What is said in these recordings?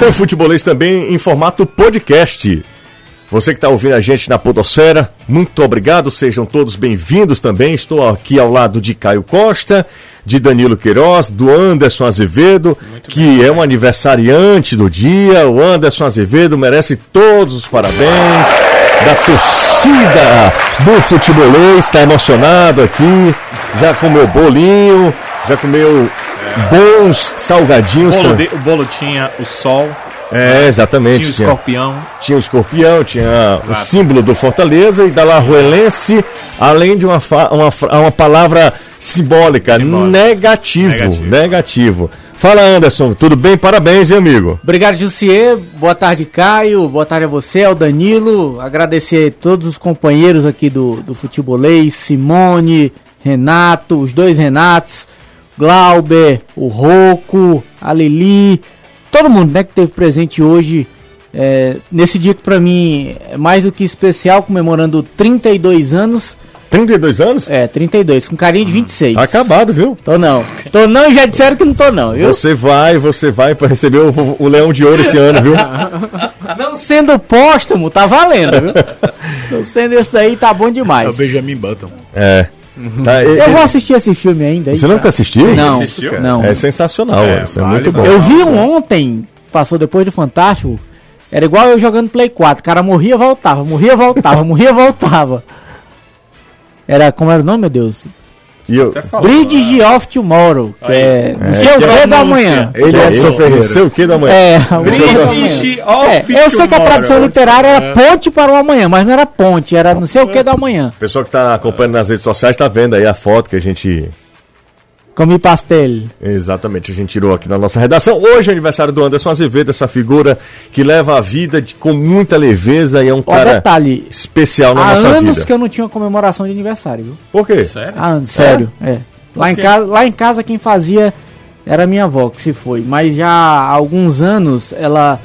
Tem futebolês também em formato podcast. Você que está ouvindo a gente na Podosfera, muito obrigado, sejam todos bem-vindos também. Estou aqui ao lado de Caio Costa, de Danilo Queiroz, do Anderson Azevedo, muito que bem, é um aniversariante do dia. O Anderson Azevedo merece todos os parabéns da torcida do futebolês, está emocionado aqui, já comeu bolinho, já comeu bons salgadinhos. O bolo, de, o bolo tinha o sol. É, exatamente. Tinha o escorpião. Tinha o escorpião, tinha Exato. o símbolo do Fortaleza e da Lajuelense, além de uma, uma, uma palavra simbólica, Simbólico. negativo, negativo. Negativo. Fala Anderson, tudo bem? Parabéns, hein, amigo? Obrigado, Jussier. Boa tarde, Caio. Boa tarde a você, ao Danilo. Agradecer a todos os companheiros aqui do, do Futebolês, Simone, Renato, os dois Renatos. Glauber, o Roco, a Lili, todo mundo né, que teve presente hoje é, nesse dia que para mim é mais do que especial, comemorando 32 anos. 32 anos? É, 32, com carinho de 26. Tá acabado, viu? Tô não. Tô não e já disseram que não tô não, viu? Você vai, você vai para receber o, o, Leão de Ouro esse ano, viu? não sendo póstumo, tá valendo, viu? não sendo esse daí, tá bom demais. É o Benjamin Button. É. Tá, eu vou assistir esse filme ainda. Você nunca assistiu? Não, assistiu? não. É sensacional, é, é muito bom. Eu vi um ontem, passou depois do Fantástico. Era igual eu jogando Play 4. O cara morria, voltava, morria, voltava, morria, voltava. Era, como era o nome, meu Deus? E eu... Bridge né? of Tomorrow, que Aí. é não sei é, o que da manhã. Ele é Edson Ferreira. Não sei o que da manhã. É, Bridge of é, Eu sei que a tradução literária era é. ponte para o amanhã, mas não era ponte, era não sei o que da manhã. O pessoal que está acompanhando nas redes sociais está vendo aí a foto que a gente Comi pastel. Exatamente, a gente tirou aqui na nossa redação. Hoje é aniversário do Anderson Azevedo, essa figura que leva a vida de, com muita leveza e é um Ó, cara detalhe, especial na nossa vida. Há anos que eu não tinha comemoração de aniversário, viu? Por quê? Sério? Há anos, sério, é. é. Lá, em casa, lá em casa quem fazia era minha avó, que se foi. Mas já há alguns anos ela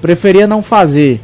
preferia não fazer.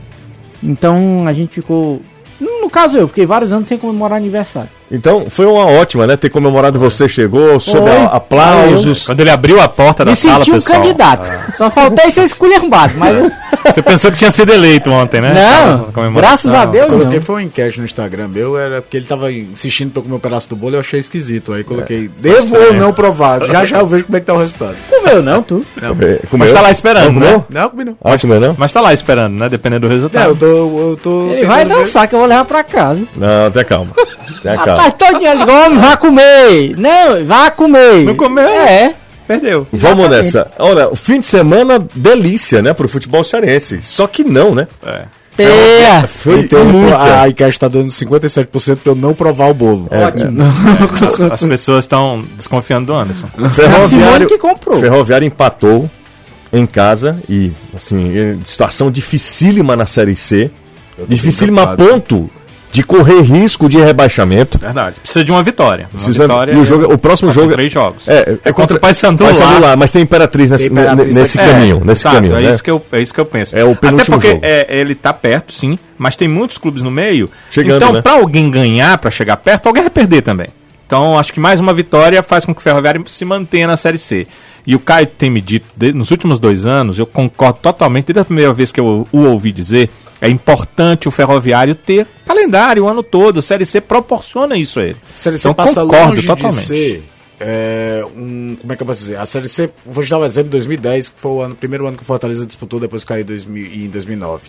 Então a gente ficou no caso eu, fiquei vários anos sem comemorar aniversário. Então foi uma ótima, né? Ter comemorado você chegou, sob aplausos. Quando ele abriu a porta da Me sala, senti um pessoal. candidato. Ah. Só faltei ser esculhambado, mas eu... Você pensou que tinha sido eleito ontem, né? Não, graças a Deus Coloquei não. foi uma enquete no Instagram meu, era porque ele tava insistindo pra eu comer um pedaço do bolo e eu achei esquisito. Aí coloquei, é. devo ou não provar? Já já eu vejo como é que tá o resultado. Comeu não, tu? Não. Mas tá lá esperando, não, né? Não, comi não. Ah, mas, não. mas tá lá esperando, né? Dependendo do resultado. É, eu tô, eu tô ele vai dançar ver. que eu vou levar pra casa. Não, até calma. Até calma. Rapaz, todinho ali, homem, vá comer. Não, vá comer. Não comeu? É. Perdeu. Vamos nessa. Olha, o fim de semana, delícia, né, pro futebol cearense. Só que não, né? É. Teia. Foi então, muita. A Icast está dando 57% para eu não provar o bolo. É, Ótimo. É. As, as, pessoas estão desconfiando do Anderson. Ferroviário, que comprou. Ferroviário empatou em casa e, assim, situação dificílima na Série C. Dificílima a ponto de correr risco de rebaixamento. Verdade. Precisa de uma vitória. Uma Precisa, vitória e o, jogo, o próximo jogo. Três jogos. É, é, é contra, o Paysandu lá. lá. Mas tem Imperatriz nesse, Imperatriz nesse caminho. nesse exato, caminho é, né? isso que eu, é isso que eu penso. É o Até porque é, ele tá perto, sim, mas tem muitos clubes no meio. Chegando, então, né? para alguém ganhar, para chegar perto, alguém vai perder também. Então, acho que mais uma vitória faz com que o Ferroviário se mantenha na Série C. E o Caio tem me dito, de, nos últimos dois anos, eu concordo totalmente, desde a primeira vez que eu o ouvi dizer, é importante o ferroviário ter calendário o ano todo. A Série C proporciona isso a ele. A Série C então, passa concordo longe totalmente. de ser é, um, como é que eu posso dizer? A Série C, vou te dar um exemplo, 2010, que foi o ano, primeiro ano que o Fortaleza disputou, depois caiu em 2009.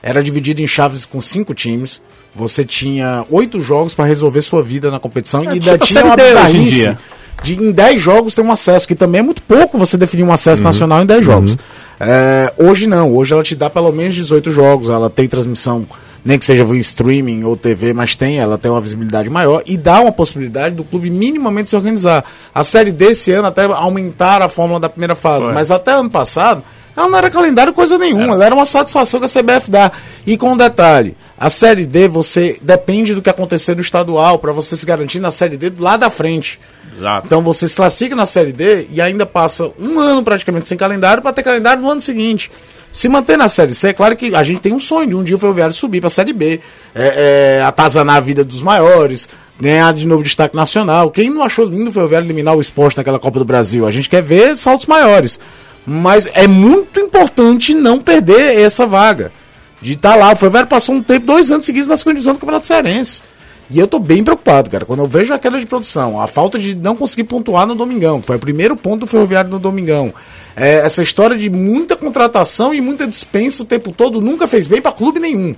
Era dividido em chaves com cinco times. Você tinha oito jogos para resolver sua vida na competição é, e ainda tinha uma bizarrice de em 10 jogos ter um acesso, que também é muito pouco você definir um acesso uhum. nacional em 10 jogos. Uhum. É, hoje não, hoje ela te dá pelo menos 18 jogos, ela tem transmissão, nem que seja via streaming ou TV, mas tem, ela tem uma visibilidade maior e dá uma possibilidade do clube minimamente se organizar. A série desse ano até aumentar a fórmula da primeira fase, Foi. mas até ano passado ela não era calendário coisa nenhuma, era. ela era uma satisfação que a CBF dá. E com um detalhe, a Série D você depende do que acontecer no estadual para você se garantir na Série D lá da frente. Exato. Então você se classifica na Série D e ainda passa um ano praticamente sem calendário para ter calendário no ano seguinte. Se manter na Série C, é claro que a gente tem um sonho de um dia o Ferroviário subir para a Série B, é, é, atazanar a vida dos maiores, ganhar de novo destaque nacional. Quem não achou lindo o Ferroviário eliminar o esporte naquela Copa do Brasil? A gente quer ver saltos maiores. Mas é muito importante não perder essa vaga. De estar tá lá. O Ferroviário passou um tempo, dois anos seguidos nas condições do Campeonato Cearense. E eu tô bem preocupado, cara. Quando eu vejo a queda de produção, a falta de não conseguir pontuar no Domingão, foi o primeiro ponto do Ferroviário no Domingão. É, essa história de muita contratação e muita dispensa o tempo todo nunca fez bem para clube nenhum.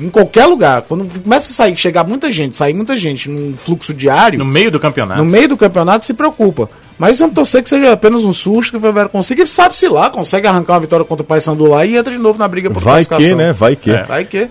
Em qualquer lugar. Quando começa a sair, chegar muita gente, sair muita gente num fluxo diário. No meio do campeonato. No meio do campeonato se preocupa. Mas vamos torcer que seja apenas um susto que o Ferroviário consiga. E sabe-se lá, consegue arrancar uma vitória contra o Paysandu lá e entra de novo na briga por Vai que, né? Vai que. É. Vai que.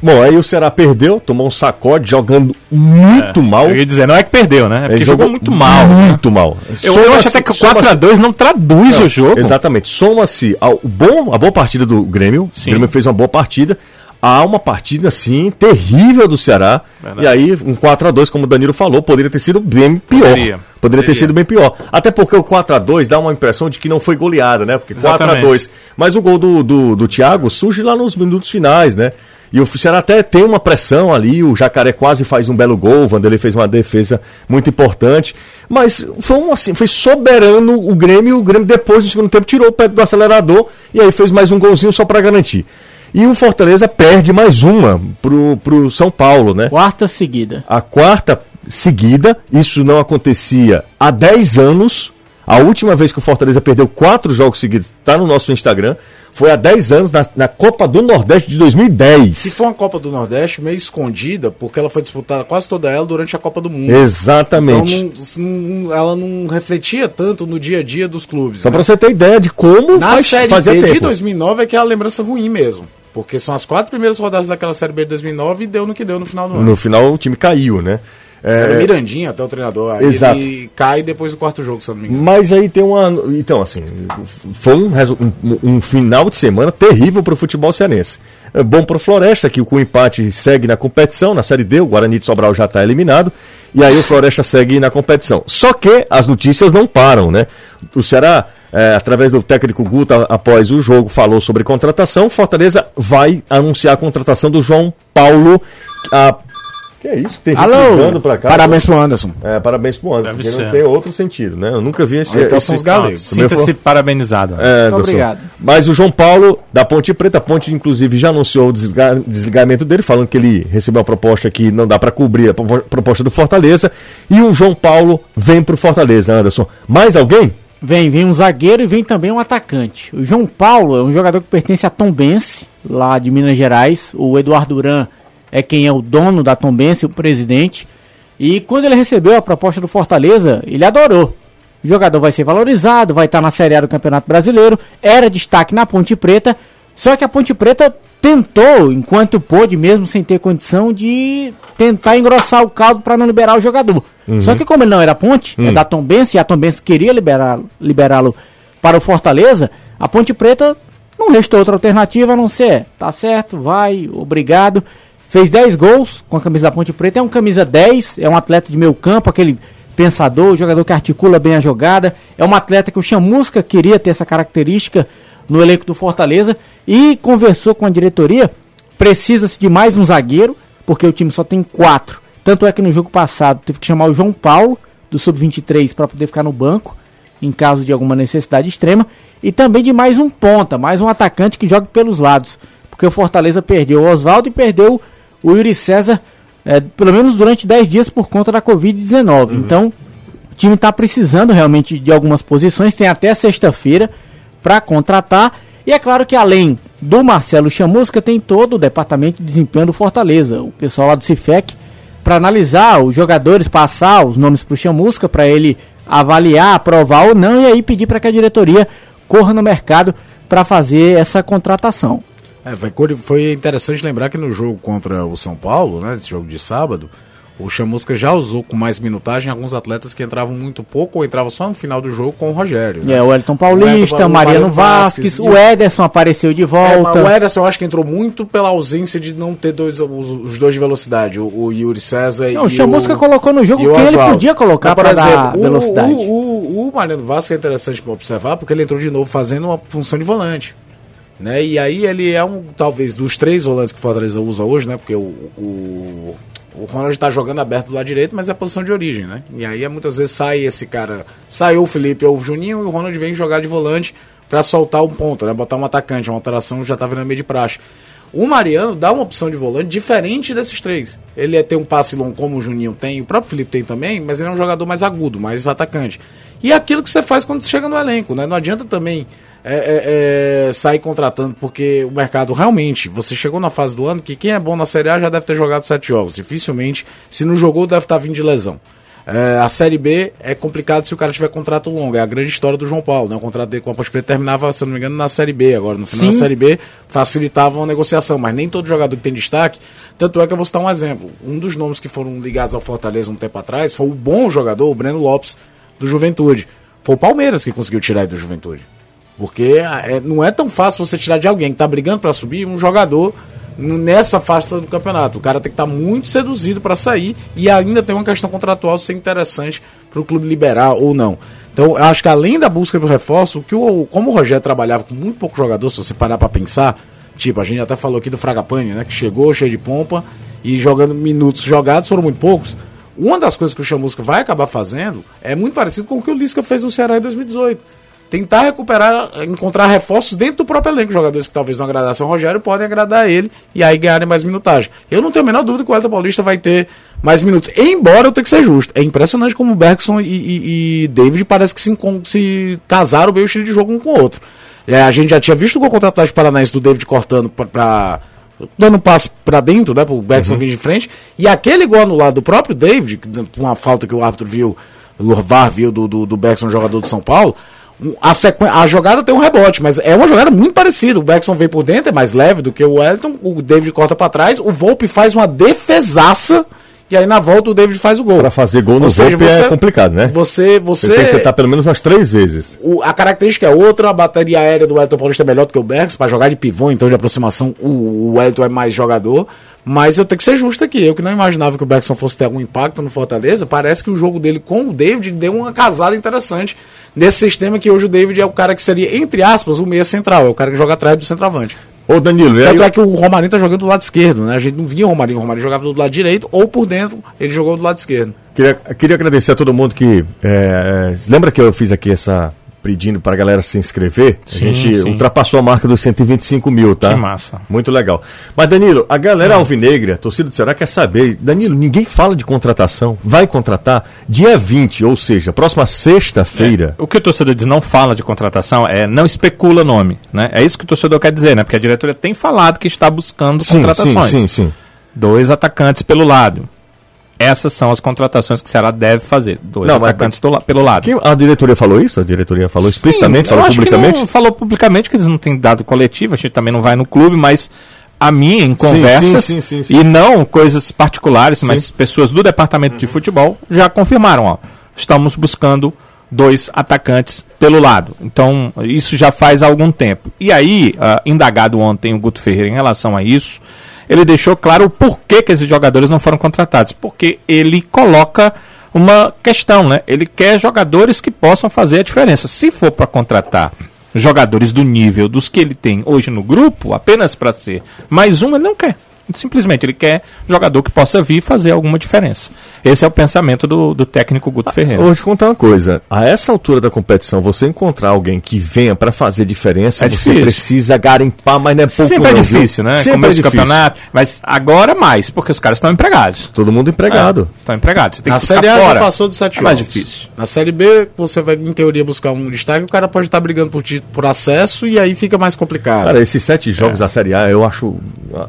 Bom, aí o Ceará perdeu, tomou um sacode, jogando muito é, mal. Eu ia dizer, não é que perdeu, né? É porque jogou, jogou muito mal. Né? Muito né? mal. Eu, eu acho até que o 4x2 não traduz não, o jogo. Exatamente. Soma-se ao bom, a boa partida do Grêmio. Sim. O Grêmio fez uma boa partida. Há uma partida, assim, terrível do Ceará. Verdade. E aí, um 4x2, como o Danilo falou, poderia ter sido bem pior. Poderia, poderia ter sido bem pior. Até porque o 4x2 dá uma impressão de que não foi goleada, né? Porque 4x2. Mas o gol do, do, do Thiago surge lá nos minutos finais, né? E o Ceará até tem uma pressão ali, o Jacaré quase faz um belo gol, o Vanderlei fez uma defesa muito importante. Mas foi, um, assim, foi soberano o Grêmio, o Grêmio depois do segundo tempo tirou o pé do acelerador e aí fez mais um golzinho só para garantir. E o Fortaleza perde mais uma pro, pro São Paulo, né? Quarta seguida. A quarta seguida, isso não acontecia há 10 anos. A última vez que o Fortaleza perdeu quatro jogos seguidos está no nosso Instagram. Foi há 10 anos na, na, Copa do Nordeste de 2010. Que foi uma Copa do Nordeste meio escondida, porque ela foi disputada quase toda ela durante a Copa do Mundo. Exatamente. Então não, ela não refletia tanto no dia a dia dos clubes. Só né? para você ter ideia de como na faz, Série fazia B tempo. de 2009 é que é a lembrança ruim mesmo. Porque são as quatro primeiras rodadas daquela Série B de 2009 e deu no que deu no final do ano. No final o time caiu, né? É... Era o Mirandinha até o treinador. Aí Exato. ele cai depois do quarto jogo, se eu não me engano. Mas aí tem uma. Então, assim, foi um, um, um final de semana terrível para o futebol cearense. É bom para o Floresta, que com o empate segue na competição, na Série D, o Guarani de Sobral já está eliminado, e aí o Floresta segue na competição. Só que as notícias não param, né? O Ceará, é, através do técnico Guta, após o jogo, falou sobre contratação. Fortaleza vai anunciar a contratação do João Paulo, a que é isso? Tem Alô, pra cá. Parabéns pro Anderson. É, parabéns pro Anderson, Deve porque não tem outro sentido, né? Eu nunca vi esse. Ah, então esse, são os galegos. Sinta-se parabenizado. É, obrigado. Mas o João Paulo, da Ponte Preta, a Ponte, inclusive, já anunciou o desligamento dele, falando que ele recebeu uma proposta que não dá para cobrir a proposta do Fortaleza. E o João Paulo vem pro Fortaleza, Anderson. Mais alguém? Vem, vem um zagueiro e vem também um atacante. O João Paulo é um jogador que pertence a Tom Bense, lá de Minas Gerais. O Eduardo Duran é quem é o dono da Tombense, o presidente. E quando ele recebeu a proposta do Fortaleza, ele adorou. O jogador vai ser valorizado, vai estar na Série A do Campeonato Brasileiro, era destaque na Ponte Preta, só que a Ponte Preta tentou, enquanto pôde, mesmo sem ter condição, de tentar engrossar o caldo para não liberar o jogador. Uhum. Só que como ele não era Ponte, é uhum. é da Tombense, e a Tombense queria liberá-lo liberá para o Fortaleza, a Ponte Preta não restou outra alternativa a não ser, tá certo, vai, obrigado. Fez 10 gols com a camisa da Ponte Preta. É um camisa 10, é um atleta de meio campo, aquele pensador, jogador que articula bem a jogada. É um atleta que o Chamusca queria ter essa característica no elenco do Fortaleza e conversou com a diretoria. Precisa-se de mais um zagueiro, porque o time só tem quatro. Tanto é que no jogo passado teve que chamar o João Paulo, do Sub-23, para poder ficar no banco, em caso de alguma necessidade extrema. E também de mais um ponta, mais um atacante que joga pelos lados. Porque o Fortaleza perdeu o Oswaldo e perdeu o Yuri César, é, pelo menos durante 10 dias por conta da Covid-19. Uhum. Então, o time está precisando realmente de algumas posições, tem até sexta-feira para contratar. E é claro que além do Marcelo Chamusca, tem todo o departamento de desempenho do Fortaleza, o pessoal lá do CIFEC, para analisar os jogadores, passar os nomes para o Chamusca, para ele avaliar, aprovar ou não, e aí pedir para que a diretoria corra no mercado para fazer essa contratação. É, foi, foi interessante lembrar que no jogo contra o São Paulo, né, esse jogo de sábado, o Chamusca já usou com mais minutagem alguns atletas que entravam muito pouco ou entravam só no final do jogo com o Rogério. Né? É, o Elton Paulista, o Mariano Vasquez, Vasquez, o Ederson apareceu de volta. É, o Ederson eu acho que entrou muito pela ausência de não ter dois, os, os dois de velocidade, o, o Yuri César não, e o Chamusca o, colocou no jogo que ele podia colocar para dar o, velocidade. O, o, o Mariano Vasquez é interessante para observar porque ele entrou de novo fazendo uma função de volante. Né? E aí ele é um, talvez, dos três volantes que o Fortaleza usa hoje, né? Porque o, o, o Ronald está jogando aberto do lado direito, mas é a posição de origem, né? E aí muitas vezes sai esse cara, saiu o Felipe ou o Juninho e o Ronald vem jogar de volante, para soltar um ponto, né? Botar um atacante, uma alteração já tá virando meio de praxe. O Mariano dá uma opção de volante diferente desses três. Ele é ter um passe longo como o Juninho tem, o próprio Felipe tem também, mas ele é um jogador mais agudo, mais atacante. E é aquilo que você faz quando você chega no elenco, né? Não adianta também é, é, é, sair contratando, porque o mercado realmente, você chegou na fase do ano que quem é bom na Série A já deve ter jogado sete jogos. Dificilmente, se não jogou, deve estar vindo de lesão. É, a Série B é complicado se o cara tiver contrato longo. É a grande história do João Paulo. Né? O contrato dele com a Ponte Preta terminava, se não me engano, na Série B. Agora, no final Sim. da Série B, facilitava uma negociação. Mas nem todo jogador que tem destaque. Tanto é que eu vou citar um exemplo. Um dos nomes que foram ligados ao Fortaleza um tempo atrás foi o bom jogador, o Breno Lopes, do Juventude. Foi o Palmeiras que conseguiu tirar ele do Juventude. Porque é, não é tão fácil você tirar de alguém que está brigando para subir um jogador nessa faixa do campeonato. O cara tem que estar tá muito seduzido para sair e ainda tem uma questão contratual ser interessante para o clube liberar ou não. Então, eu acho que além da busca por reforço, que o, como o Rogério trabalhava com muito pouco jogador, se você parar para pensar, tipo, a gente até falou aqui do Fragapane, né, que chegou cheio de pompa e jogando minutos jogados foram muito poucos. Uma das coisas que o Chamusca vai acabar fazendo é muito parecido com o que o Lisca fez no Ceará em 2018 tentar recuperar, encontrar reforços dentro do próprio elenco. Jogadores que talvez não agradassem ao Rogério podem agradar ele e aí ganharem mais minutagem. Eu não tenho a menor dúvida que o Elton Paulista vai ter mais minutos. Embora eu tenha que ser justo. É impressionante como o Bergson e, e, e David parece que se, se casaram bem o estilo de jogo um com o outro. É, a gente já tinha visto o gol contra o Paranaense do David cortando para dando um passo para dentro, né, pro Bergson uhum. vir de frente, e aquele gol anulado do próprio David, uma falta que o árbitro viu, o VAR viu do, do, do Bergson, jogador de São Paulo, a, sequ... a jogada tem um rebote, mas é uma jogada muito parecida. O Beckson vem por dentro, é mais leve do que o Wellington. O David corta para trás. O Volpe faz uma defesaça. E aí na volta o David faz o gol. Para fazer gol no Volpe é complicado, né? Você, você, você tem que tentar pelo menos umas três vezes. O, a característica é outra. A bateria aérea do Wellington Paulista é melhor do que o Beckson. Para jogar de pivô, então de aproximação, o, o Wellington é mais jogador. Mas eu tenho que ser justo aqui. Eu que não imaginava que o Beckson fosse ter algum impacto no Fortaleza, parece que o jogo dele com o David deu uma casada interessante nesse sistema que hoje o David é o cara que seria, entre aspas, o meia central, é o cara que joga atrás do centroavante. Ô Danilo, Tanto é que o Romarinho tá jogando do lado esquerdo, né? A gente não via o Romarinho, o Romarinho jogava do lado direito ou por dentro, ele jogou do lado esquerdo. Queria, queria agradecer a todo mundo que. É, lembra que eu fiz aqui essa pedindo para a galera se inscrever. Sim, a gente sim. ultrapassou a marca dos 125 mil, tá? Que massa. Muito legal. Mas, Danilo, a galera é. alvinegra, torcida do Ceará, quer saber. Danilo, ninguém fala de contratação. Vai contratar dia 20, ou seja, próxima sexta-feira. É. O que o torcedor diz não fala de contratação é não especula nome, né? É isso que o torcedor quer dizer, né? Porque a diretoria tem falado que está buscando sim, contratações. Sim, sim, sim. Dois atacantes pelo lado. Essas são as contratações que o Ceará deve fazer. Dois não, atacantes mas, pelo lado. Quem, a diretoria falou isso? A diretoria falou explicitamente, Sim, falou publicamente? falou publicamente que eles não têm dado coletivo, a gente também não vai no clube, mas a mim em conversas sim, sim, sim, e não coisas particulares, mas pessoas do departamento uhum. de futebol já confirmaram, ó, estamos buscando dois atacantes pelo lado. Então, isso já faz algum tempo. E aí, uh, indagado ontem o Guto Ferreira em relação a isso, ele deixou claro o porquê que esses jogadores não foram contratados. Porque ele coloca uma questão, né? Ele quer jogadores que possam fazer a diferença. Se for para contratar jogadores do nível dos que ele tem hoje no grupo, apenas para ser mais um, ele não quer. Simplesmente ele quer jogador que possa vir fazer alguma diferença. Esse é o pensamento do, do técnico Guto Ferreira. vou te contar uma coisa. A essa altura da competição, você encontrar alguém que venha para fazer diferença, é você difícil. precisa garimpar, mas não é pouco Sempre é não, é difícil, viu? né? Sempre Começo é difícil. campeonato. Mas agora mais, porque os caras estão empregados. Todo mundo empregado. Estão é, empregados. Você tem Na que Série A fora. já passou de sete é mais difícil. Na Série B, você vai, em teoria, buscar um destaque, o cara pode estar brigando por, por acesso e aí fica mais complicado. Cara, esses sete jogos é. da Série A, eu acho,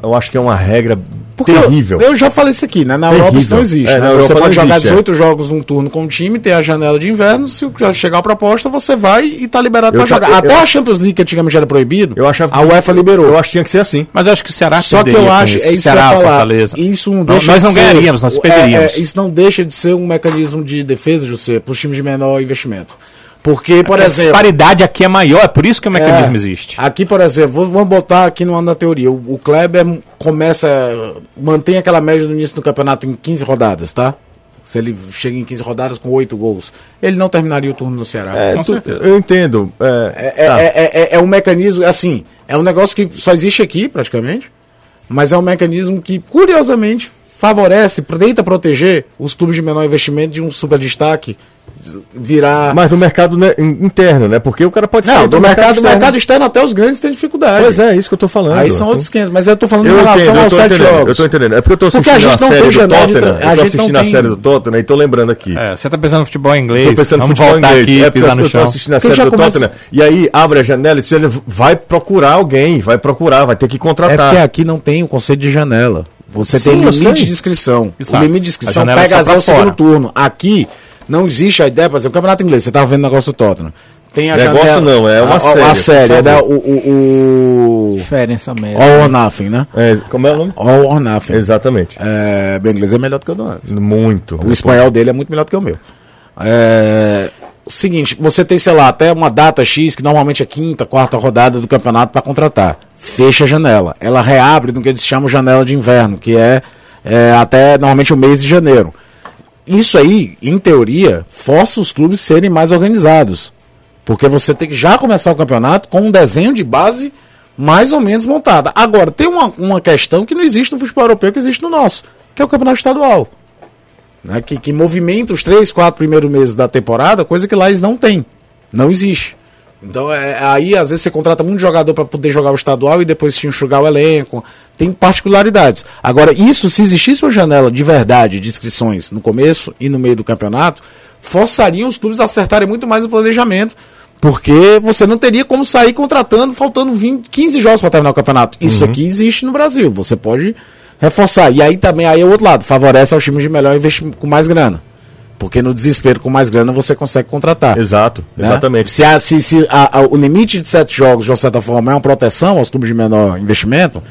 eu acho que é uma regra porque terrível. Eu, eu, já falei isso aqui, né? Na terrível. Europa isso não existe. É, né? Você pode jogar existe, 18 é. jogos num turno com o time, ter a janela de inverno, se chegar a proposta, você vai e tá liberado para jogar. Até a Champions League, que antigamente era proibido, eu achava a UEFA liberou. Eu acho que tinha que ser assim. Mas eu acho que o Ceará Só que eu acho, é isso Ceará, que eu falar. Fortaleza. Isso não deixa nós não ser, ganharíamos, nós perderíamos. É, é, isso não deixa de ser um mecanismo de defesa, José, para os times de menor investimento. Porque, por exemplo. A disparidade aqui é maior, é por isso que o mecanismo é, existe. Aqui, por exemplo, vamos botar aqui no ano da teoria. O, o Kleber começa. mantém aquela média no início do campeonato em 15 rodadas, tá? Se ele chega em 15 rodadas com 8 gols, ele não terminaria o turno no Ceará. É, com tu, certeza. Eu entendo. É, é, tá. é, é, é, um mecanismo, assim, é um negócio que só existe aqui, praticamente, mas é um mecanismo que, curiosamente, favorece, tenta proteger os clubes de menor investimento de um super destaque virar. Mas do mercado né, interno, né? Porque o cara pode Não, do, do mercado, mercado, externo. mercado externo até os grandes têm dificuldade. Pois é, isso que eu tô falando. Aí são assim. outros 500, mas eu tô falando eu em relação entendo, aos sete jogos. Eu tô entendendo. É porque eu tô assistindo a, a série do Tottenham. Eu tô assistindo a série do Tottenham e tô lembrando aqui. É, você tá pensando no futebol inglês. Tô pensando no futebol inglês. Aqui, é pisar no eu tô assistindo a série do Tottenham. E aí abre a janela e você vai procurar alguém, vai procurar, vai ter que contratar. É porque aqui não tem o conceito de janela. Você Sim, tem limite de inscrição. Exato. O limite de inscrição pega é o segundo turno. Aqui não existe a ideia, por exemplo, o campeonato inglês, você estava vendo o negócio do Tottenham. Tem a negócio janela, não, é uma a, série. A série, é da, o, o, o... Diferença mesmo. All or Nothing, né? É, como é o nome? All or Nothing. Exatamente. É, o inglês é melhor do que o do antes. Muito. O espanhol dele é muito melhor do que o meu. É, seguinte, você tem, sei lá, até uma data X, que normalmente é quinta, quarta rodada do campeonato para contratar. Fecha a janela. Ela reabre no que eles chamam janela de inverno, que é, é até normalmente o mês de janeiro. Isso aí, em teoria, força os clubes serem mais organizados. Porque você tem que já começar o campeonato com um desenho de base mais ou menos montada. Agora, tem uma, uma questão que não existe no futebol europeu, que existe no nosso, que é o campeonato estadual. Né? Que, que movimenta os três, quatro primeiros meses da temporada, coisa que lá eles não têm. Não existe. Então é, aí às vezes você contrata muito jogador para poder jogar o estadual e depois se enxugar o elenco. Tem particularidades. Agora, isso, se existisse uma janela de verdade de inscrições no começo e no meio do campeonato, forçariam os clubes a acertarem muito mais o planejamento. Porque você não teria como sair contratando faltando 20, 15 jogos para terminar o campeonato. Isso uhum. aqui existe no Brasil. Você pode reforçar. E aí também aí é o outro lado, favorece aos times de melhor investimento com mais grana. Porque no desespero, com mais grana, você consegue contratar. Exato, né? exatamente. Se, a, se, se a, a, o limite de sete jogos, de uma certa forma, é uma proteção aos clubes de menor investimento,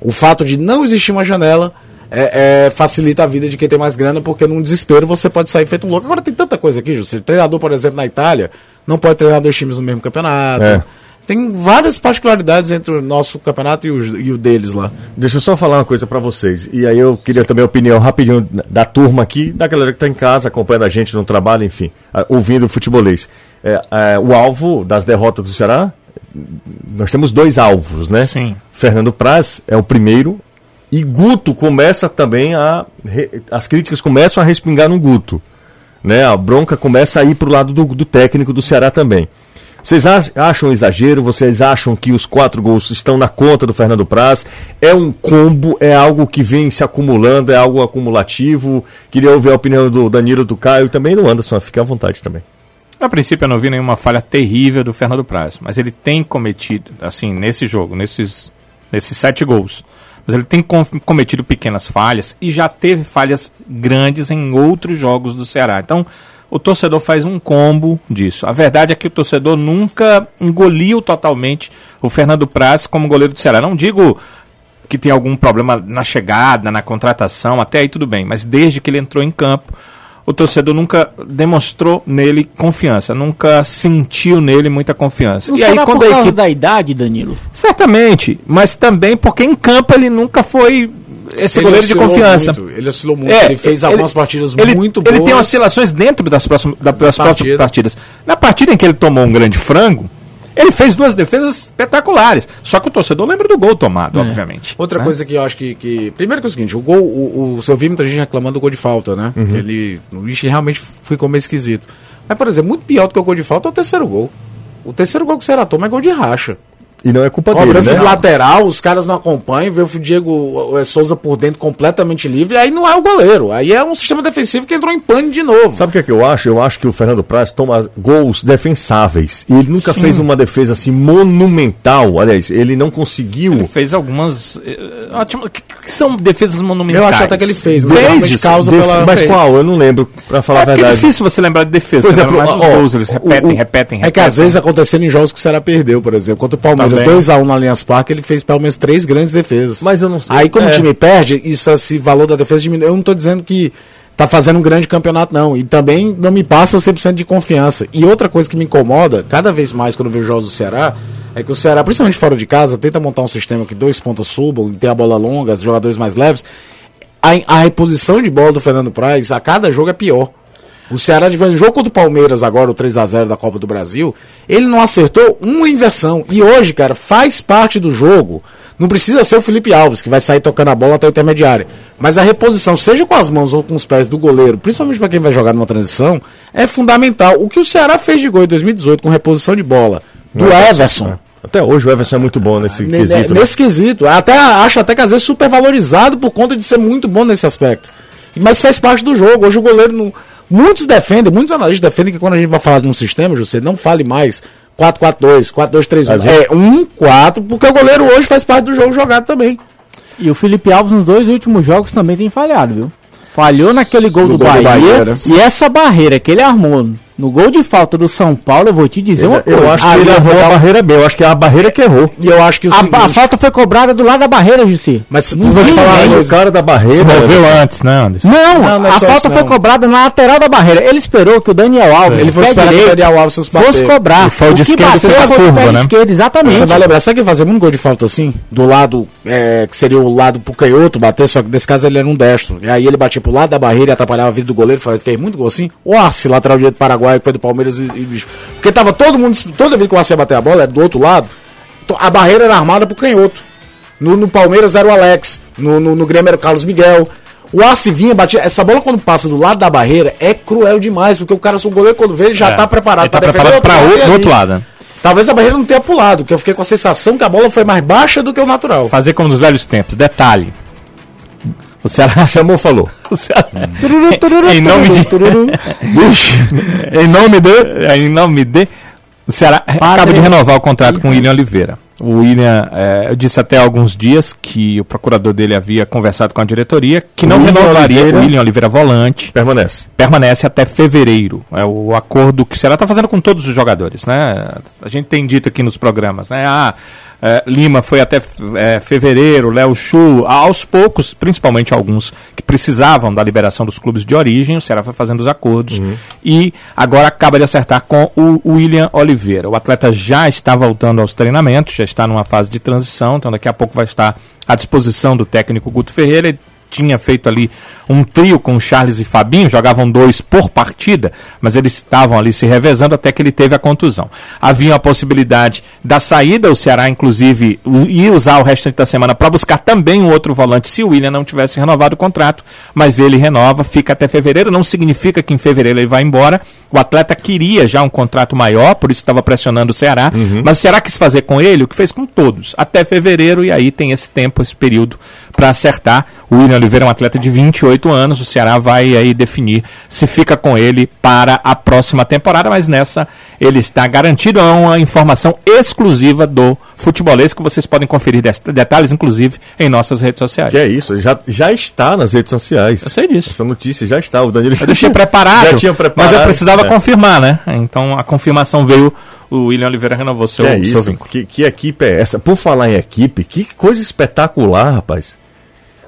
o fato de não existir uma janela é, é, facilita a vida de quem tem mais grana, porque num desespero você pode sair feito um louco. Agora tem tanta coisa aqui, José. Treinador, por exemplo, na Itália, não pode treinar dois times no mesmo campeonato. É tem várias particularidades entre o nosso campeonato e o, e o deles lá. Deixa eu só falar uma coisa para vocês. E aí eu queria também a opinião rapidinho da turma aqui, da galera que está em casa, acompanhando a gente no trabalho, enfim, ouvindo o futebolês. É, é, o alvo das derrotas do Ceará, nós temos dois alvos, né? Sim. Fernando Praz é o primeiro e Guto começa também a. As críticas começam a respingar no Guto. Né? A bronca começa a ir para o lado do, do técnico do Ceará também. Vocês acham exagero? Vocês acham que os quatro gols estão na conta do Fernando Praz? É um combo? É algo que vem se acumulando? É algo acumulativo? Queria ouvir a opinião do Danilo, do Caio e também do Anderson. Fique à vontade também. A princípio eu não vi nenhuma falha terrível do Fernando Praz, mas ele tem cometido, assim, nesse jogo, nesses, nesses sete gols, mas ele tem com, cometido pequenas falhas e já teve falhas grandes em outros jogos do Ceará. Então, o torcedor faz um combo disso. A verdade é que o torcedor nunca engoliu totalmente o Fernando Praz como goleiro do Ceará. Não digo que tem algum problema na chegada, na contratação, até aí tudo bem, mas desde que ele entrou em campo, o torcedor nunca demonstrou nele confiança, nunca sentiu nele muita confiança. Não e aí quando por causa equipe... da idade, Danilo? Certamente, mas também porque em campo ele nunca foi esse ele goleiro de confiança. Muito, ele oscilou muito, é, ele fez ele, algumas partidas ele, muito boas. Ele tem oscilações dentro das próximas, das próximas partidas. Na partida em que ele tomou um grande frango, ele fez duas defesas espetaculares. Só que o torcedor lembra do gol tomado, é. obviamente. Outra né? coisa que eu acho que, que. Primeiro que é o seguinte, o gol, o, o, você ouviu muita gente reclamando do gol de falta, né? Uhum. Ele. O Ixi realmente ficou meio esquisito. Mas, por exemplo, muito pior do que o gol de falta é o terceiro gol. O terceiro gol que o Ceará toma é gol de racha. E não é culpa dele, Cobrança né? de lateral, os caras não acompanham, vê o Diego Souza por dentro completamente livre, aí não é o goleiro. Aí é um sistema defensivo que entrou em pane de novo. Sabe o que é que eu acho? Eu acho que o Fernando Praz toma gols defensáveis. E ele nunca Sim. fez uma defesa assim monumental. Aliás, ele não conseguiu. Ele fez algumas. Eh, ótimo, que, são defesas monumentais. Eu acho até que ele fez, mas fez causa def... pela. Mas fez. qual? Eu não lembro, pra falar é a verdade. É difícil você lembrar de defesa. Por exemplo, ó, gols, eles repetem, o, o, repetem, repetem. É que às vezes acontecendo em jogos que o Ceará perdeu, por exemplo. Contra o Palmeiras, 2x1 um na linha Allianz Parque, ele fez pelo menos três grandes defesas. Mas eu não sei. Aí, como é. o time perde, isso, esse valor da defesa diminui. Eu não estou dizendo que tá fazendo um grande campeonato, não. E também não me passa 100% de confiança. E outra coisa que me incomoda, cada vez mais quando eu vejo jogos do Ceará, é que o Ceará, principalmente fora de casa, tenta montar um sistema que dois pontos subam, tem a bola longa, os jogadores mais leves. A, a reposição de bola do Fernando Praz, a cada jogo é pior. O Ceará, de jogo contra o Palmeiras, agora, o 3 a 0 da Copa do Brasil, ele não acertou uma inversão. E hoje, cara, faz parte do jogo Não precisa ser o Felipe Alves, que vai sair tocando a bola até a intermediária. Mas a reposição, seja com as mãos ou com os pés do goleiro, principalmente para quem vai jogar numa transição, é fundamental. O que o Ceará fez de gol em 2018 com reposição de bola do Everson. É. Até hoje o Everson é muito bom nesse quesito. Né? Nesse quesito. Até, acho até que às vezes super valorizado por conta de ser muito bom nesse aspecto. Mas faz parte do jogo. Hoje o goleiro não. Muitos defendem, muitos analistas defendem que quando a gente vai falar de um sistema, você não fale mais 4-4-2, 4-2-3-1. É 1-4, porque o goleiro hoje faz parte do jogo jogado também. E o Felipe Alves nos dois últimos jogos também tem falhado, viu? Falhou naquele gol, do, gol Bahia, do Bahia né? e essa barreira que ele armou no gol de falta do São Paulo, eu vou te dizer uma coisa. Eu acho que ele errou a barreira bem, eu acho que é a barreira que errou. E eu acho que o a, seguinte... a falta foi cobrada do lado da barreira, Jussi. Mas não vou te falar, o cara da barreira. Se moveu antes, né, Anderson? Não, não, não é a falta isso, foi cobrada na lateral da barreira. Ele esperou que o Daniel Alves, ele fosse esperar que o Daniel Alves fosse, fosse cobrar. E foi o de esquerda foi essa curva, né? Esquerda, exatamente. Você vai lembrar, sabe que fazer muito gol de falta assim? Do lado, é, que seria o lado pro canhoto bater, só que nesse caso ele era um destro. E aí ele batia pro lado da barreira e atrapalhava a vida do goleiro, fez muito gol assim. O Arce, lateral direito do Paraguai, que foi do Palmeiras e, e porque tava todo mundo, toda vez que o Arce ia bater a bola, era do outro lado, a barreira era armada pro canhoto. No, no Palmeiras era o Alex, no, no, no Grêmio era o Carlos Miguel. O Arce vinha, batia. Essa bola quando passa do lado da barreira é cruel demais, porque o cara, o goleiro, quando vê, ele já é, tá preparado ele tá preparado para outro, outro, outro lado. Talvez a barreira não tenha pulado, porque eu fiquei com a sensação que a bola foi mais baixa do que o natural. Fazer como nos velhos tempos. Detalhe: o Ceará chamou falou. O Ceará. em nome de. em nome de. Em nome de. O Ceará Padre. acaba de renovar o contrato com o William Oliveira. O William, é, disse até há alguns dias que o procurador dele havia conversado com a diretoria que não William renovaria Oliveira, o William Oliveira volante. Permanece. Permanece até fevereiro. É o acordo que o Ceará está fazendo com todos os jogadores, né? A gente tem dito aqui nos programas, né? Ah, é, Lima foi até é, fevereiro, Léo Chu, aos poucos, principalmente alguns que precisavam da liberação dos clubes de origem, o Ceará foi fazendo os acordos uhum. e agora acaba de acertar com o William Oliveira. O atleta já está voltando aos treinamentos, já está numa fase de transição, então daqui a pouco vai estar à disposição do técnico Guto Ferreira. Ele tinha feito ali um trio com Charles e Fabinho, jogavam dois por partida, mas eles estavam ali se revezando até que ele teve a contusão. Havia a possibilidade da saída, o Ceará, inclusive, ia usar o restante da semana para buscar também um outro volante se o William não tivesse renovado o contrato, mas ele renova, fica até fevereiro, não significa que em fevereiro ele vai embora. O atleta queria já um contrato maior, por isso estava pressionando o Ceará, uhum. mas o Ceará quis fazer com ele o que fez com todos, até fevereiro, e aí tem esse tempo, esse período para acertar. O William Oliveira é um atleta de 28 anos, o Ceará vai aí definir se fica com ele para a próxima temporada, mas nessa ele está garantido. É uma informação exclusiva do futebolês que vocês podem conferir detalhes, inclusive, em nossas redes sociais. Que é isso, já, já está nas redes sociais. Eu sei disso. Essa notícia já está. O Danilo eu deixei preparado, já tinha preparado, mas eu precisava é. confirmar, né? Então a confirmação veio o William Oliveira renovou seu, que é isso? seu vínculo. Que, que equipe é essa? Por falar em equipe, que coisa espetacular, rapaz.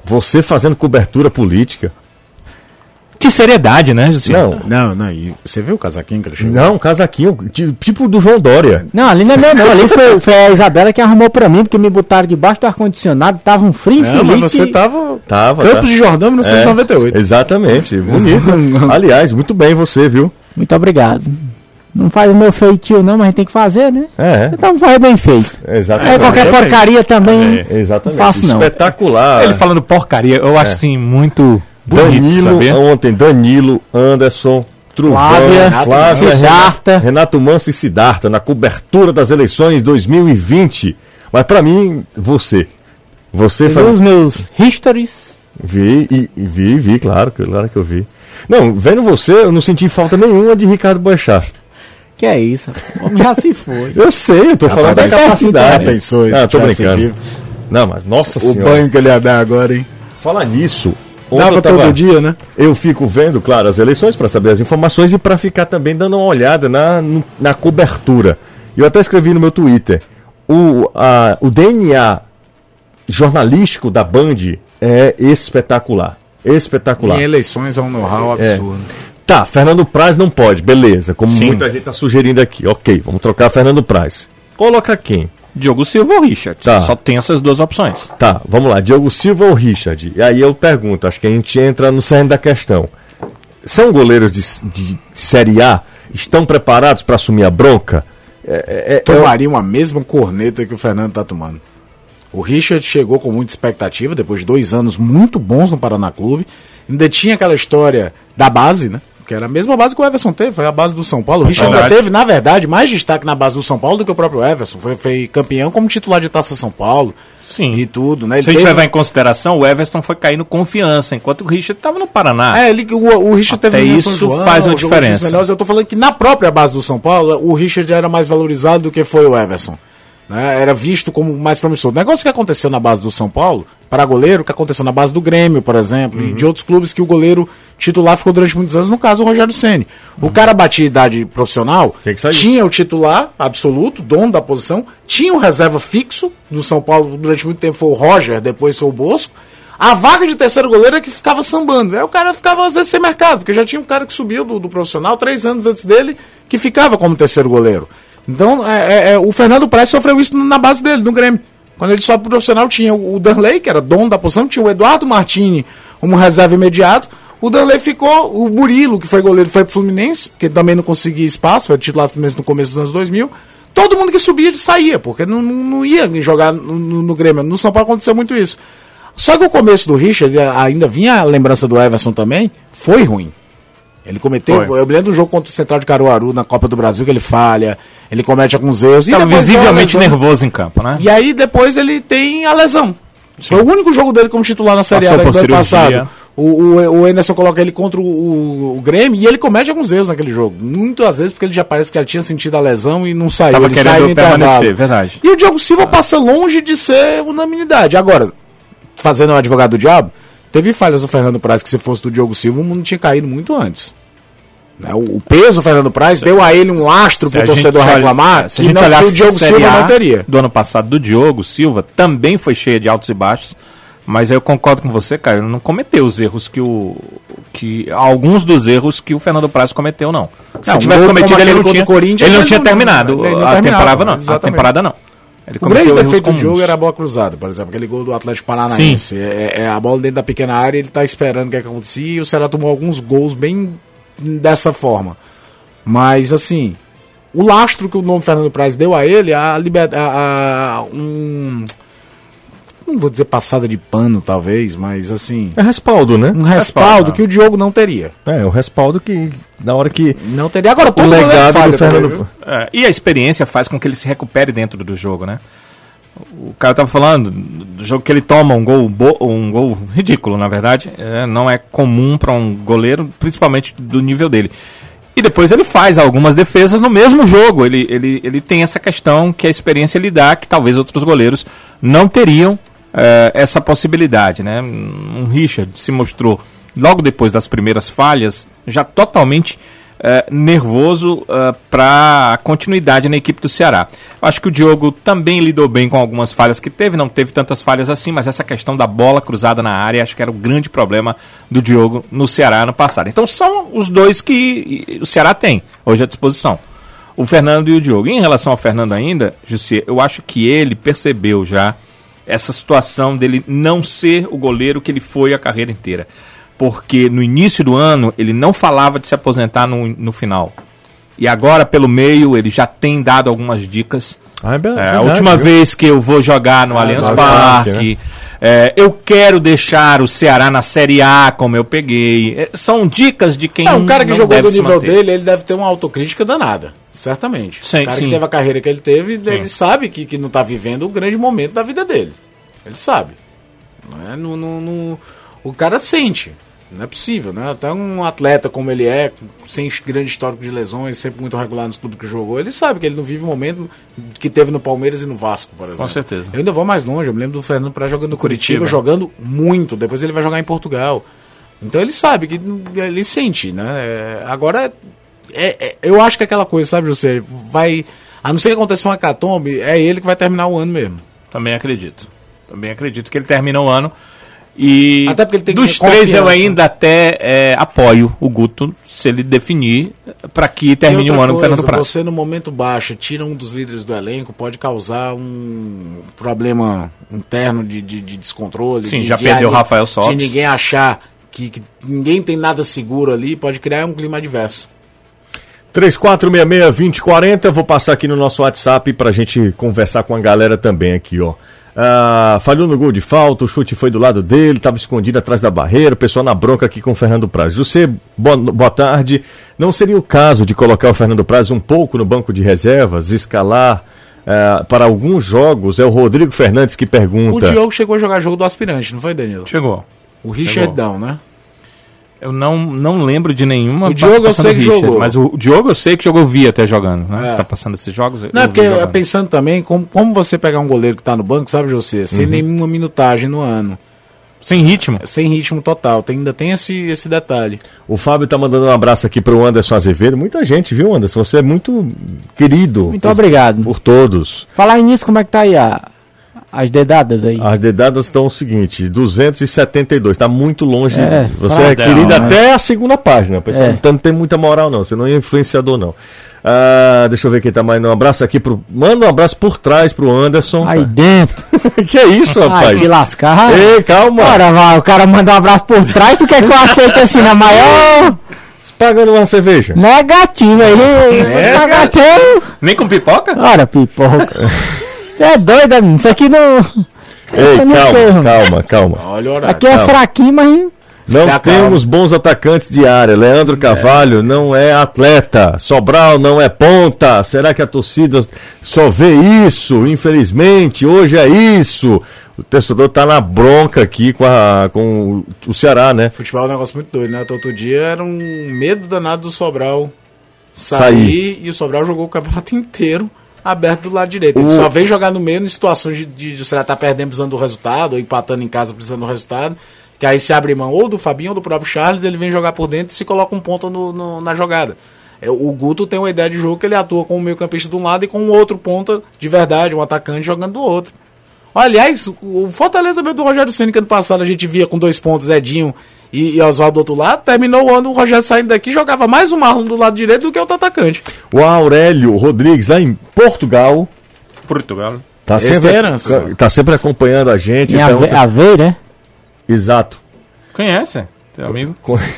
Você fazendo cobertura política. De seriedade, né, José? Não, não, não. E você viu o casaquinho que ele chegou? Não, casaquinho, tipo do João Dória. Não, ali não é meu, não. Ali foi, foi a Isabela que arrumou pra mim, porque me botaram debaixo do ar-condicionado, tava um frio é, mas você tava. Tava. Campos tá. de Jordão, 1998. É, exatamente, bonito. Aliás, muito bem você, viu? Muito obrigado. Não faz o meu feitio, não, mas a gente tem que fazer, né? É. Então faz bem feito. Exatamente. É qualquer porcaria também. É, exatamente. Faço, não. Espetacular. Ele falando porcaria, eu acho é. assim, muito. Danilo, bonito, ontem, Danilo, Anderson, Truvão, Flávia, Flávia Siddhartha. Renato Manso e Sidarta na cobertura das eleições 2020. Mas para mim, você. Você faz... os meus histories. Vi, e, vi, vi, claro, claro que eu vi. Não, vendo você, eu não senti falta nenhuma de Ricardo Boechat. Que é isso? O homem já se foi. Eu sei, eu tô falando da capacidade. Já pensou isso? Ah, tô brincando. Não, mas nossa o senhora. O banho que ele ia dar agora, hein? Falar nisso. Dava tava, todo dia, né? Eu fico vendo, claro, as eleições para saber as informações e para ficar também dando uma olhada na, na cobertura. Eu até escrevi no meu Twitter. O, a, o DNA jornalístico da Band é espetacular. Espetacular. Em eleições é um know-how é. absurdo. É. Tá, Fernando Praz não pode, beleza. Como Sim. muita gente está sugerindo aqui. Ok, vamos trocar Fernando Praz. Coloca quem? Diogo Silva ou Richard? Tá. Só tem essas duas opções. Tá, vamos lá. Diogo Silva ou Richard? E aí eu pergunto, acho que a gente entra no centro da questão. São goleiros de, de Série A? Estão preparados para assumir a bronca? É, é, é Tomariam a mesma corneta que o Fernando está tomando. O Richard chegou com muita expectativa, depois de dois anos muito bons no Paraná Clube. Ainda tinha aquela história da base, né? Que era a mesma base que o Everson teve, foi a base do São Paulo. O Richard ainda teve, na verdade, mais destaque na base do São Paulo do que o próprio Everson. Foi, foi campeão como titular de Taça São Paulo. Sim. E tudo, né? Ele Se a gente teve... levar em consideração, o Everton foi caindo confiança, enquanto o Richard estava no Paraná. É, ele, o, o Richard Até teve isso João, faz uma diferença. Melhores. Eu tô falando que na própria base do São Paulo, o Richard era mais valorizado do que foi o Everson. Né? Era visto como mais promissor. O negócio que aconteceu na base do São Paulo, para goleiro, que aconteceu na base do Grêmio, por exemplo, uhum. e de outros clubes que o goleiro titular ficou durante muitos anos, no caso o Rogério Ceni. Uhum. O cara batia idade profissional, tinha o titular absoluto, dono da posição, tinha o reserva fixo do São Paulo, durante muito tempo foi o Roger, depois foi o Bosco. A vaga de terceiro goleiro é que ficava sambando. Aí o cara ficava às vezes sem mercado, porque já tinha um cara que subiu do, do profissional três anos antes dele, que ficava como terceiro goleiro. Então, é, é, é, o Fernando Praz sofreu isso na base dele, no Grêmio. Quando ele sobe pro profissional, tinha o Danley, que era dono da posição, tinha o Eduardo Martini como reserva imediato. O Danley ficou, o Burilo, que foi goleiro, foi pro Fluminense, porque também não conseguia espaço, foi titular do Fluminense no começo dos anos 2000. Todo mundo que subia saía, porque não, não ia jogar no, no Grêmio. No São Paulo aconteceu muito isso. Só que o começo do Richard, ainda vinha a lembrança do Everson também, foi ruim. Ele cometeu. Foi. Eu me lembro do jogo contra o Central de Caruaru na Copa do Brasil que ele falha, ele comete alguns erros. Estava visivelmente nervoso em campo, né? E aí depois ele tem a lesão. Sim. Foi o único jogo dele como titular na Série A do ano passado. O, o, o Anderson coloca ele contra o, o, Grêmio e ele comete alguns erros naquele jogo. Muitas vezes porque ele já parece que já tinha sentido a lesão e não saiu. Tava ele sai no intervalo. Verdade. E o Diogo Silva ah. passa longe de ser unanimidade. Agora, fazendo o advogado do diabo, teve falhas do Fernando Praz que se fosse do Diogo Silva o mundo tinha caído muito antes. Né? O, peso do Fernando Praz deu a ele um astro para o torcedor olha, reclamar se que, não, que o Diogo Silva não teria. Do ano passado, do Diogo Silva, também foi cheia de altos e baixos. Mas eu concordo com você, Caio, não cometeu os erros que o. que Alguns dos erros que o Fernando Praz cometeu, não. Se não, tivesse cometido, ele não tinha, ele não tinha terminado a temporada, não. A temporada não. Ele o grande defeito do jogo era a bola cruzada, por exemplo, aquele gol do Atlético Paranaense. É, é, a bola dentro da pequena área, ele está esperando o que, é que acontecia e o Ceará tomou alguns gols bem dessa forma. Mas, assim, o lastro que o nome Fernando Praz deu a ele, a liberdade. A, um, não vou dizer passada de pano, talvez, mas assim. É respaldo, né? Um respaldo, respaldo que o Diogo não teria. É, o respaldo que na hora que. Não teria. Agora, todo o legado do Fernando. É, e a experiência faz com que ele se recupere dentro do jogo, né? O cara tava falando do jogo que ele toma um gol, um gol ridículo, na verdade. É, não é comum para um goleiro, principalmente do nível dele. E depois ele faz algumas defesas no mesmo jogo. Ele, ele, ele tem essa questão que a experiência lhe dá, que talvez outros goleiros não teriam é, essa possibilidade. Né? Um Richard se mostrou, logo depois das primeiras falhas, já totalmente é, nervoso é, para a continuidade na equipe do Ceará. Acho que o Diogo também lidou bem com algumas falhas que teve, não teve tantas falhas assim, mas essa questão da bola cruzada na área acho que era o grande problema do Diogo no Ceará no passado. Então são os dois que o Ceará tem hoje à disposição. O Fernando e o Diogo. em relação ao Fernando ainda, Jussi, eu acho que ele percebeu já essa situação dele não ser o goleiro que ele foi a carreira inteira porque no início do ano ele não falava de se aposentar no, no final. E agora, pelo meio, ele já tem dado algumas dicas. Ah, é verdade, é, a última viu? vez que eu vou jogar no ah, Allianz Parque. Né? É, eu quero deixar o Ceará na Série A como eu peguei. É, são dicas de quem. É, um cara que jogou do nível dele, ele deve ter uma autocrítica danada. Certamente. Sim, o cara sim. que teve a carreira que ele teve, sim. ele sabe que, que não está vivendo o grande momento da vida dele. Ele sabe. Não é? no, no, no, o cara sente. Não é possível, né? Até um atleta como ele é, sem grande histórico de lesões, sempre muito regular nos clubes que jogou, ele sabe que ele não vive o momento que teve no Palmeiras e no Vasco, por exemplo. Com certeza. Eu ainda vou mais longe, eu me lembro do Fernando para jogando no Curitiba, Curitiba, jogando muito, depois ele vai jogar em Portugal. Então ele sabe que ele sente, né? É, agora, é, é, eu acho que aquela coisa, sabe, José, vai. A não ser que aconteça uma catombe, é ele que vai terminar o ano mesmo. Também acredito. Também acredito que ele termina o ano. E até porque ele tem dos três eu ainda até é, apoio o Guto se ele definir para que termine o ano com o Fernando Praz. Você no momento baixo tira um dos líderes do elenco, pode causar um problema interno de, de, de descontrole. Sim, de, já de perdeu o Rafael Sobis. De ninguém achar que, que, ninguém tem nada seguro ali, pode criar um clima adverso. 3466-2040, vou passar aqui no nosso WhatsApp para a gente conversar com a galera também aqui, ó. Ah, falhou no gol de falta, o chute foi do lado dele, estava escondido atrás da barreira, o pessoal na bronca aqui com o Fernando Praz. José, boa, boa tarde. Não seria o caso de colocar o Fernando Praz um pouco no banco de reservas, escalar ah, para alguns jogos? É o Rodrigo Fernandes que pergunta. O Diogo chegou a jogar jogo do aspirante, não foi, Danilo? Chegou. O Richardão, né? Eu não, não lembro de nenhuma. O Diogo eu sei que Richard, jogou. Mas o Diogo eu sei que jogou via até jogando, né? É. Tá passando esses jogos. Não, é porque pensando também, como, como você pegar um goleiro que tá no banco, sabe, José? Sem uhum. nenhuma minutagem no ano. Sem ritmo? Sem ritmo total. Tem, ainda tem esse, esse detalhe. O Fábio tá mandando um abraço aqui pro Anderson Azevedo. Muita gente, viu, Anderson? Você é muito querido. Muito por, obrigado. Por todos. Falar nisso, como é que tá aí a, as dedadas aí. As dedadas estão o seguinte: 272, está muito longe. É, você é querido né? até a segunda página. Pessoal, é. não tem muita moral, não. Você não é influenciador, não. Ah, deixa eu ver quem tá mais. Um abraço aqui pro. Manda um abraço por trás pro Anderson. Aí dentro. que é isso, rapaz? Ai, que lascar. Ei, calma. Bora, vai, o cara manda um abraço por trás. Tu quer que eu aceite assim na maior. Pagando uma cerveja. Negativo aí. Negativo. Nem com pipoca? Ora, pipoca. é doido, amigo. Isso aqui não. Ei, calma, calma, calma. Olha o horário. Aqui é calma. fraquinho, mas. Não temos bons atacantes de área. Leandro Carvalho é. não é atleta. Sobral não é ponta. Será que a torcida só vê isso? Infelizmente, hoje é isso. O torcedor tá na bronca aqui com, a, com o Ceará, né? Futebol é um negócio muito doido, né? Até outro dia era um medo danado do Sobral sair, sair. e o Sobral jogou o campeonato inteiro aberto do lado direito. Ele o... só vem jogar no meio em situações de, de, de o Ceará tá perdendo precisando do resultado, ou empatando em casa precisando do resultado. Que aí se abre mão ou do Fabinho ou do próprio Charles, ele vem jogar por dentro e se coloca um ponta no, no, na jogada. É, o Guto tem uma ideia de jogo que ele atua com o meio campista de um lado e com o outro ponta de verdade, um atacante jogando do outro. Aliás, o Fortaleza do Rogério Senna que ano passado a gente via com dois pontos, Edinho e, e Oswaldo do outro lado, terminou o ano, o Rogério saindo daqui, jogava mais o Marlon do lado direito do que o outro atacante. O Aurélio Rodrigues, lá em Portugal. Portugal. Tá sempre, tá sempre acompanhando a gente. Em Ave, Ave, né? Exato. Conhece? Teu amigo?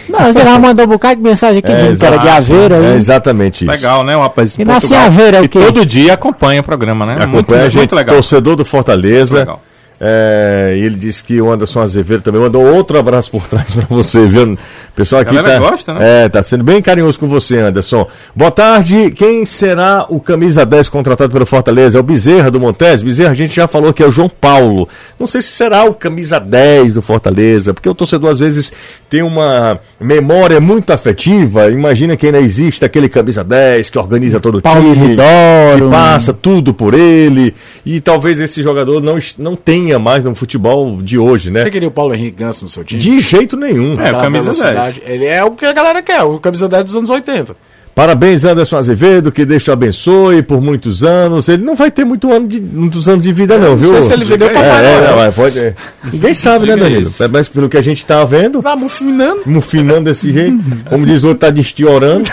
Não, ele já mandou um bocado de mensagem aqui é, dizendo que era de Aveiro aí. É exatamente isso. Legal, né? Um rapaz e nasce em Aveiro, é todo dia acompanha o programa, né? Acompanha muito, a gente, muito legal. torcedor do Fortaleza. Muito legal. É, e ele disse que o Anderson Azevedo também mandou outro abraço por trás para você, viu? O pessoal aqui tá, gosta, né? É, tá sendo bem carinhoso com você, Anderson. Boa tarde. Quem será o camisa 10 contratado pelo Fortaleza? É o Bezerra do Montes? Bezerra, a gente já falou que é o João Paulo. Não sei se será o camisa 10 do Fortaleza, porque o torcedor às vezes tem uma memória muito afetiva. Imagina que ainda existe aquele camisa 10 que organiza todo o Paulo time, que passa tudo por ele. E talvez esse jogador não, não tenha mais no futebol de hoje, né? Você queria o Paulo Henrique Ganso no seu time? De jeito nenhum. É, o camisa 10. Ele é o que a galera quer, o camisa 10 dos anos 80. Parabéns, Anderson Azevedo, que Deus te abençoe por muitos anos. Ele não vai ter muito ano de, muitos anos de vida, não, viu? Não sei se ele vendeu pra é, é, pode, é. Ninguém sabe, né, Danilo? É, mas pelo que a gente tá vendo. Tá mufinando. Mufinando desse jeito. Como diz o outro, tá destiorando.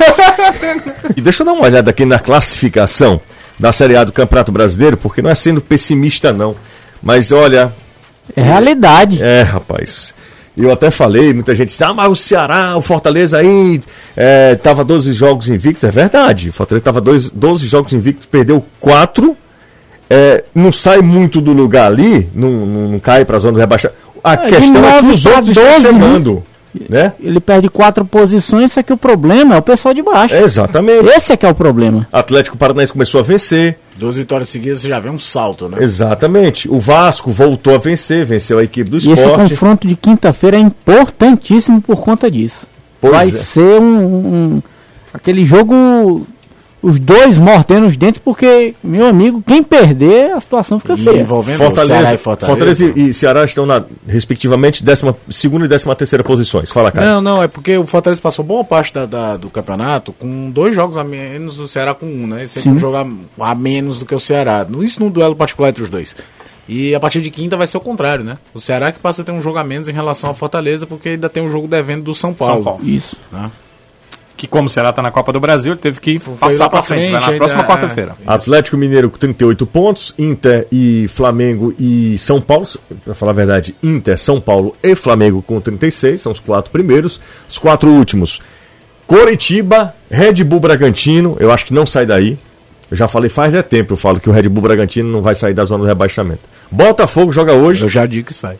e deixa eu dar uma olhada aqui na classificação da Série A do Campeonato Brasileiro, porque não é sendo pessimista, não. Mas olha. É realidade. É, rapaz. Eu até falei, muita gente disse, ah, mas o Ceará, o Fortaleza aí, é, tava 12 jogos invictos. É verdade, o Fortaleza tava dois, 12 jogos invictos, perdeu 4. É, não sai muito do lugar ali, não, não, não cai para a zona do rebaixamento. A é, questão é que os outros 12, estão chegando. Né? Ele perde quatro posições, só que o problema é o pessoal de baixo. exatamente. Esse é que é o problema. Atlético Paranaense começou a vencer. Duas vitórias seguidas, você já vê um salto, né? Exatamente. O Vasco voltou a vencer, venceu a equipe do esporte. E esse confronto de quinta-feira é importantíssimo por conta disso. Pois Vai é. ser um, um, aquele jogo os dois mordendo os dentes, porque, meu amigo, quem perder, a situação fica feia. Envolvendo Fortaleza, e Fortaleza. Fortaleza e, Ceará estão, na, respectivamente, décima, segunda e décima terceira posições. Fala, cara. Não, não, é porque o Fortaleza passou boa parte da, da do campeonato com dois jogos a menos, o Ceará com um, né? Sempre um jogo a, a menos do que o Ceará. Isso num duelo particular entre os dois. E a partir de quinta vai ser o contrário, né? O Ceará que passa a ter um jogo a menos em relação ao Fortaleza, porque ainda tem um jogo devendo do São Paulo. São Paulo. Isso. Né? Que como o Ceará está na Copa do Brasil, ele teve que Foi passar para frente, frente, vai na próxima quarta-feira. É, Atlético Mineiro com 38 pontos, Inter e Flamengo e São Paulo, para falar a verdade, Inter, São Paulo e Flamengo com 36, são os quatro primeiros. Os quatro últimos, Coritiba, Red Bull Bragantino, eu acho que não sai daí. Eu já falei faz é tempo, eu falo que o Red Bull Bragantino não vai sair da zona do rebaixamento. Botafogo joga hoje. Eu já digo que sai.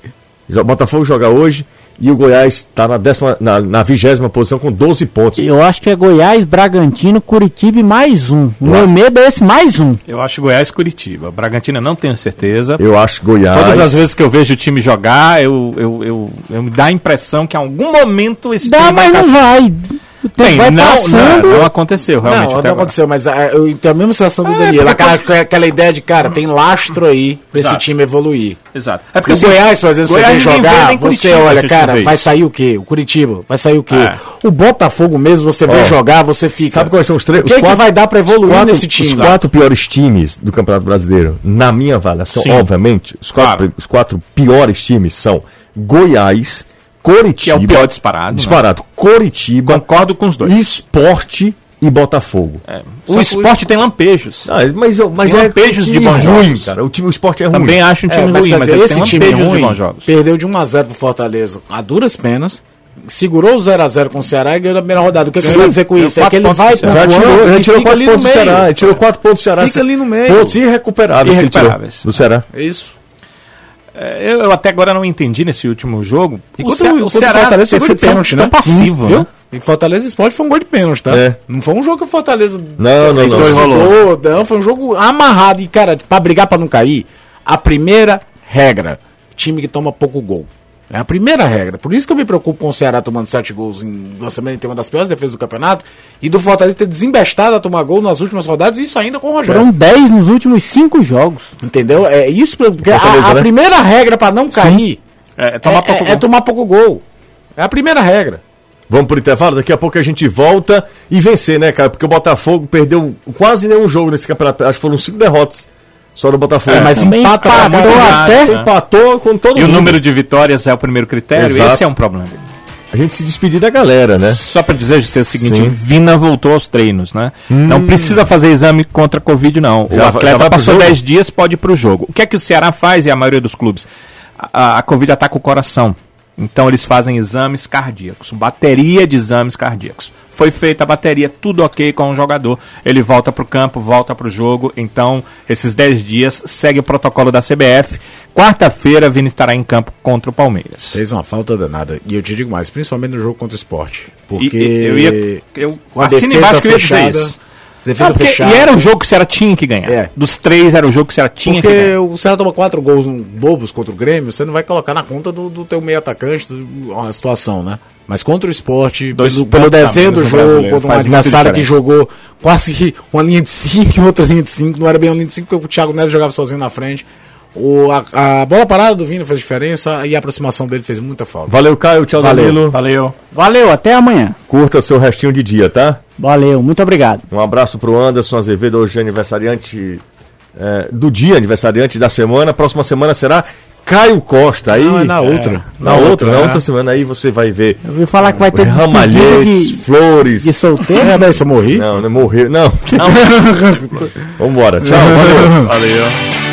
Botafogo joga hoje e o Goiás está na, décima, na, na vigésima posição com 12 pontos. Eu acho que é Goiás, Bragantino, Curitiba e mais um. O meu medo é esse mais um. Eu acho Goiás Curitiba. Bragantino não tenho certeza. Eu acho Goiás. Todas as vezes que eu vejo o time jogar, eu, eu, eu, eu me dá a impressão que em algum momento esse dá, time mas vai não vai. Tem, vai não, passando. não, não aconteceu, realmente. Não, não aconteceu, mas ah, eu tenho a mesma sensação do É, Danilo. porque Aquela, aquela ideia de, cara, tem lastro aí pra esse Exato. time evoluir. Exato. É Porque o assim, Goiás, por exemplo, você Goiás vem ninguém vê jogar, nem você Curitiba, olha, cara, vai sair o quê? O Curitiba, vai sair o quê? É. O Botafogo mesmo, você vem jogar, você fica. Sabe quais são os três? O que, é que vai dar pra evoluir quatro, nesse time? Os quatro piores times do Campeonato Brasileiro, na minha avaliação, Sim. obviamente, os quatro, Claro. os quatro piores times são Goiás, Que é Coritiba. o pior disparado. né? Disparado. Coritiba, Concordo com os dois. Esporte e Botafogo. É. O esporte tem lampejos. Ah, mas eu- mas Tem é lampejos de bons ruim, jogos. cara. O time o esporte é ruim. Também acho um É, time mas, ruim, mas ele esse time ruim de bons jogos. perdeu de 1x0 pro Fortaleza a duras penas, segurou o 0x0 com o Ceará e ganhou na primeira rodada. O que, que eu quero dizer com isso? É que ele vai pro Ceará. Já tirou, já tirou fica quatro ali no pontos do. Ceará. Ele tirou quatro pontos do Ceará. Fica ali no meio. Pontos irrecuperáveis. Irrecuperáveis. Do Ceará. É isso. É, Eu, eu até agora não entendi nesse último jogo. E o, quanto- Ce- quanto o o Ceará Fortaleza pênalti, tão né? passivo, Viu? né? E Fortaleza e Sport foi um gol de pênalti, tá? É. Não foi um jogo que o Fortaleza Não, não, não. torcedor, não, foi um jogo amarrado. E, cara, pra brigar pra não cair, a primeira regra, time que toma pouco gol. É a primeira regra. Por isso que eu me preocupo com o Ceará tomando sete gols em uma semana e ter uma das piores defesas do campeonato. E do Fortaleza ter desembestado a tomar gol nas últimas rodadas, e isso ainda com o Rogério. Foram 10 nos últimos 5 jogos. Entendeu? É isso, porque a, a né? primeira regra pra não cair É, é, tomar pouco é- é gol. tomar pouco gol. É a primeira regra. Vamos pro intervalo, daqui a pouco a gente volta e vencer, né, cara? Porque o Botafogo perdeu quase nenhum jogo nesse campeonato. Acho que foram cinco derrotas só no Botafogo. É, mas empata empatou até- né? empatou com todo E o mundo. número de vitórias é o primeiro critério? Exato. Esse é um problema. A gente se despedir da galera, né? Só pra dizer José, o seguinte, Sim. Hum. o Vina voltou aos treinos, né? Não precisa fazer exame contra a Covid, não. Já o atleta passou jogo? 10 dias, pode ir pro jogo. O que é que o Ceará faz e a maioria dos clubes? A, a- a Covid ataca o coração. Então eles fazem exames cardíacos, bateria de exames cardíacos. Foi feita a bateria, tudo ok com o jogador. Ele volta pro campo, volta pro jogo. Então, esses 10 dias segue o protocolo da CBF. Quarta-feira, Vini estará em campo contra o Palmeiras. Fez uma falta danada. E eu te digo mais, principalmente no jogo contra o esporte. Porque. E- eu ia. Eu com a assino defesa embaixo que eu ia dizer isso. Defesa Ah, porque- fechada. E era um jogo que o Ceará tinha que ganhar. É. Dos três, era o jogo que o Ceará tinha que Porque ganhar. o Ceará toma quatro gols bobos contra o Grêmio, você não vai colocar na conta do, do teu meio atacante do- a situação, né? Mas contra o esporte, Dois pelo, pelo desenho do jogo, contra um adversário que jogou quase que uma linha de 5 e outra linha de 5, não era bem uma linha de 5 porque o Thiago Neves jogava sozinho na frente. O, a, a bola parada do Vini fez diferença e a aproximação dele fez muita falta. Valeu, Caio. Tchau, Valeu. Danilo. Valeu. Valeu, até amanhã. Curta seu restinho de dia, tá? Valeu, muito obrigado. Um abraço pro Anderson Azevedo, hoje é aniversariante é, do dia, aniversariante da semana. Próxima semana será Caio Costa. Aí, Não, é na outra. Na, outra, na é. outra semana aí você vai ver Eu ouvi falar que vai ter ramalhetes, de, flores. de solteiro. É, se eu morri. Não, não morreu. Não. Vambora. Tchau. Valeu. Valeu.